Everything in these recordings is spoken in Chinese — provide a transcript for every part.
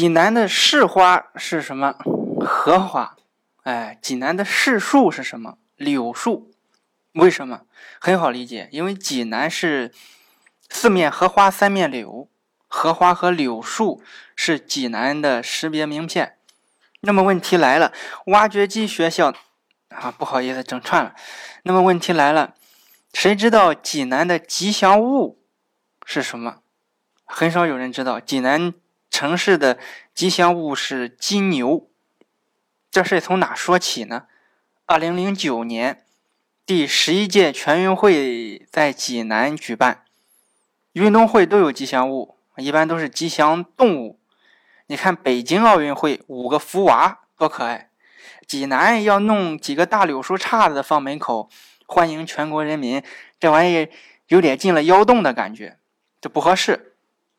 济南的市花是什么？荷花。哎，济南的市树是什么？柳树。为什么？很好理解，因为济南是四面荷花三面柳，荷花和柳树是济南的识别名片。那么问题来了，挖掘机学校啊，不好意思整串了。那么问题来了，谁知道济南的吉祥物是什么？很少有人知道，济南城市的吉祥物是金牛。这事从哪说起呢？二零零九年，第十一届全运会在济南举办。运动会都有吉祥物，一般都是吉祥动物。你看北京奥运会五个福娃多可爱，济南要弄几个大柳树杈子放门口，欢迎全国人民。这玩意有点进了窑洞的感觉，这不合适。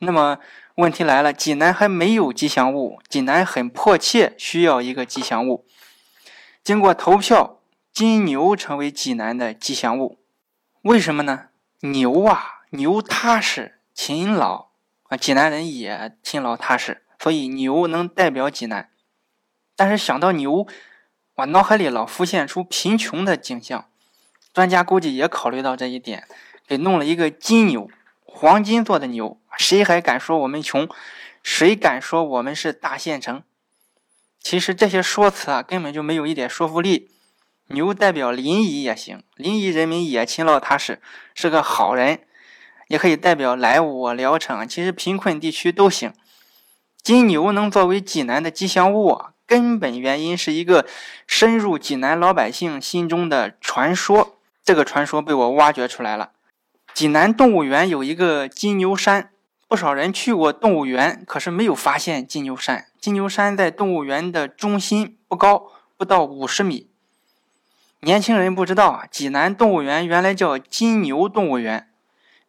那么。问题来了，济南还没有吉祥物，济南很迫切需要一个吉祥物。经过投票，金牛成为济南的吉祥物。为什么呢？牛啊，牛踏实、勤劳啊，济南人也勤劳踏实，所以牛能代表济南。但是想到牛，我脑海里老浮现出贫穷的景象。专家估计也考虑到这一点，给弄了一个金牛，黄金做的牛。谁还敢说我们穷？谁敢说我们是大县城？其实这些说辞啊，根本就没有一点说服力。牛代表临沂也行，临沂人民也勤劳踏实，是个好人，也可以代表莱芜、聊城，其实贫困地区都行。金牛能作为济南的吉祥物，啊根本原因是一个深入济南老百姓心中的传说。这个传说被我挖掘出来了。济南动物园有一个金牛山。不少人去过动物园，可是没有发现金牛山。金牛山在动物园的中心，不高，不到五十米。年轻人不知道啊，济南动物园原来叫金牛动物园。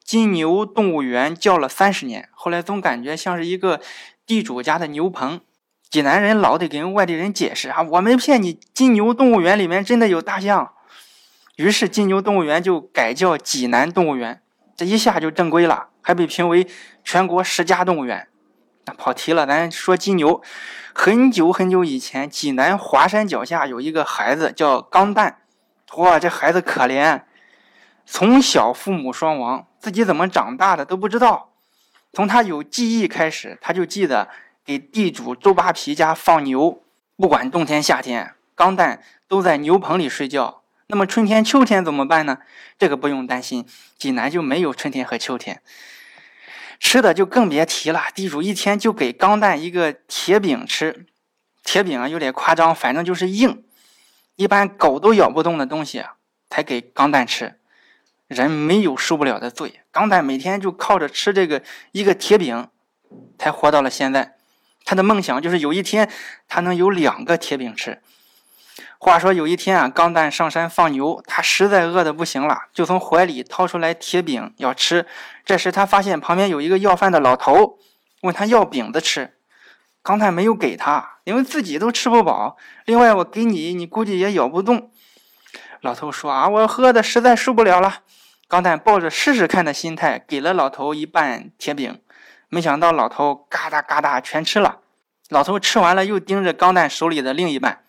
金牛动物园叫了三十年，后来总感觉像是一个地主家的牛棚。济南人老得跟外地人解释啊，我没骗你，金牛动物园里面真的有大象。于是金牛动物园就改叫济南动物园，一下就正规了。还被评为全国十佳动物园。那跑题了，咱说金牛。很久很久以前，济南华山脚下有一个孩子叫钢蛋。哇，这孩子可怜，从小父母双亡，自己怎么长大的都不知道。从他有记忆开始，他就记得给地主周扒皮家放牛，不管冬天夏天，钢蛋都在牛棚里睡觉。那么春天秋天怎么办呢？这个不用担心，济南就没有春天和秋天。吃的就更别提了，地主一天就给钢蛋一个铁饼吃，铁饼啊有点夸张，反正就是硬，一般狗都咬不动的东西啊才给钢蛋吃。人没有受不了的罪，钢蛋每天就靠着吃这个一个铁饼，才活到了现在。他的梦想就是有一天他能有两个铁饼吃。话说有一天啊，钢蛋上山放牛，他实在饿得不行了，就从怀里掏出来铁饼要吃。这时他发现旁边有一个要饭的老头，问他要饼子吃。钢蛋没有给他，因为自己都吃不饱。另外我给你，你估计也咬不动。老头说啊，我饿的实在受不了了。钢蛋抱着试试看的心态，给了老头一半铁饼。没想到老头嘎哒嘎哒全吃了。老头吃完了，又盯着钢蛋手里的另一半。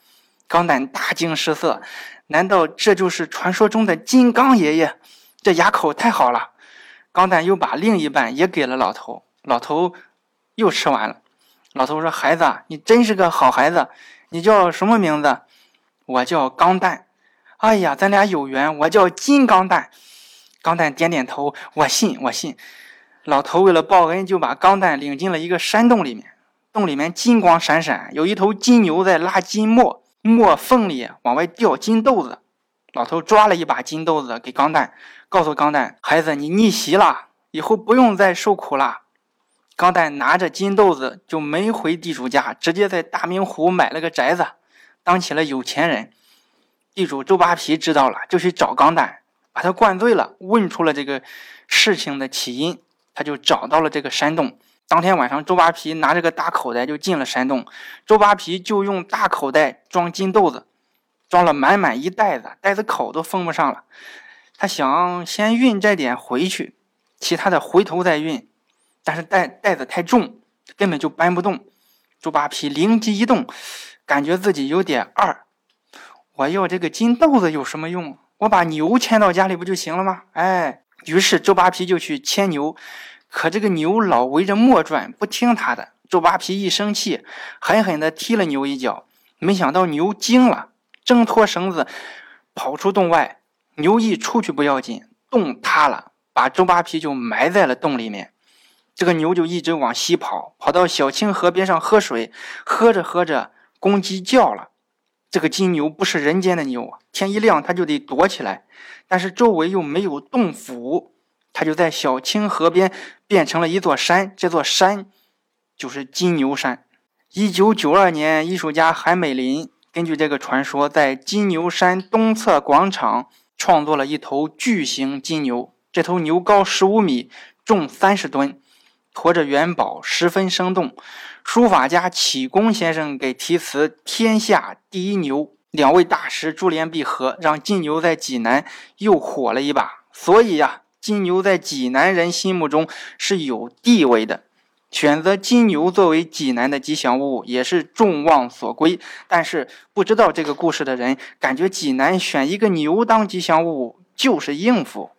钢蛋大惊失色，难道这就是传说中的金刚爷爷？这牙口太好了！钢蛋又把另一半也给了老头，老头又吃完了。老头说：“孩子，你真是个好孩子，你叫什么名字？”我叫钢蛋。哎呀，咱俩有缘，我叫金刚蛋。钢蛋点点头，我信，我信。老头为了报恩，就把钢蛋领进了一个山洞里面，洞里面金光闪闪，有一头金牛在拉金磨。磨缝里往外掉金豆子，老头抓了一把金豆子给钢蛋，告诉钢蛋：“孩子，你逆袭了，以后不用再受苦了。”钢蛋拿着金豆子就没回地主家，直接在大明湖买了个宅子，当起了有钱人。地主周扒皮知道了，就去找钢蛋，把他灌醉了，问出了这个事情的起因，他就找到了这个山洞。当天晚上，周扒皮拿着个大口袋就进了山洞。周扒皮就用大口袋装金豆子，装了满满一袋子，袋子口都封不上了。他想先运这点回去，其他的回头再运。但是袋袋子太重，根本就搬不动。周扒皮灵机一动，感觉自己有点二。我要这个金豆子有什么用？我把牛牵到家里不就行了吗？哎，于是周扒皮就去牵牛，可这个牛老围着磨转，不听他的。周扒皮一生气，狠狠地踢了牛一脚。没想到牛惊了，挣脱绳子，跑出洞外。牛一出去不要紧，洞塌了，把周扒皮就埋在了洞里面。这个牛就一直往西跑，跑到小清河边上喝水，喝着喝着，公鸡叫了。这个金牛不是人间的牛，天一亮它就得躲起来，但是周围又没有洞府，它就在小清河边变成了一座山。这座山就是金牛山。一九九二年，艺术家韩美林根据这个传说，在金牛山东侧广场创作了一头巨型金牛。这头牛高十五米，重三十吨，驮着元宝，十分生动。书法家启功先生给题词“天下第一牛”，两位大师珠联璧合，让金牛在济南又火了一把。所以呀，金牛在济南人心目中是有地位的。选择金牛作为济南的吉祥物也是众望所归，但是不知道这个故事的人感觉济南选一个牛当吉祥物就是应付。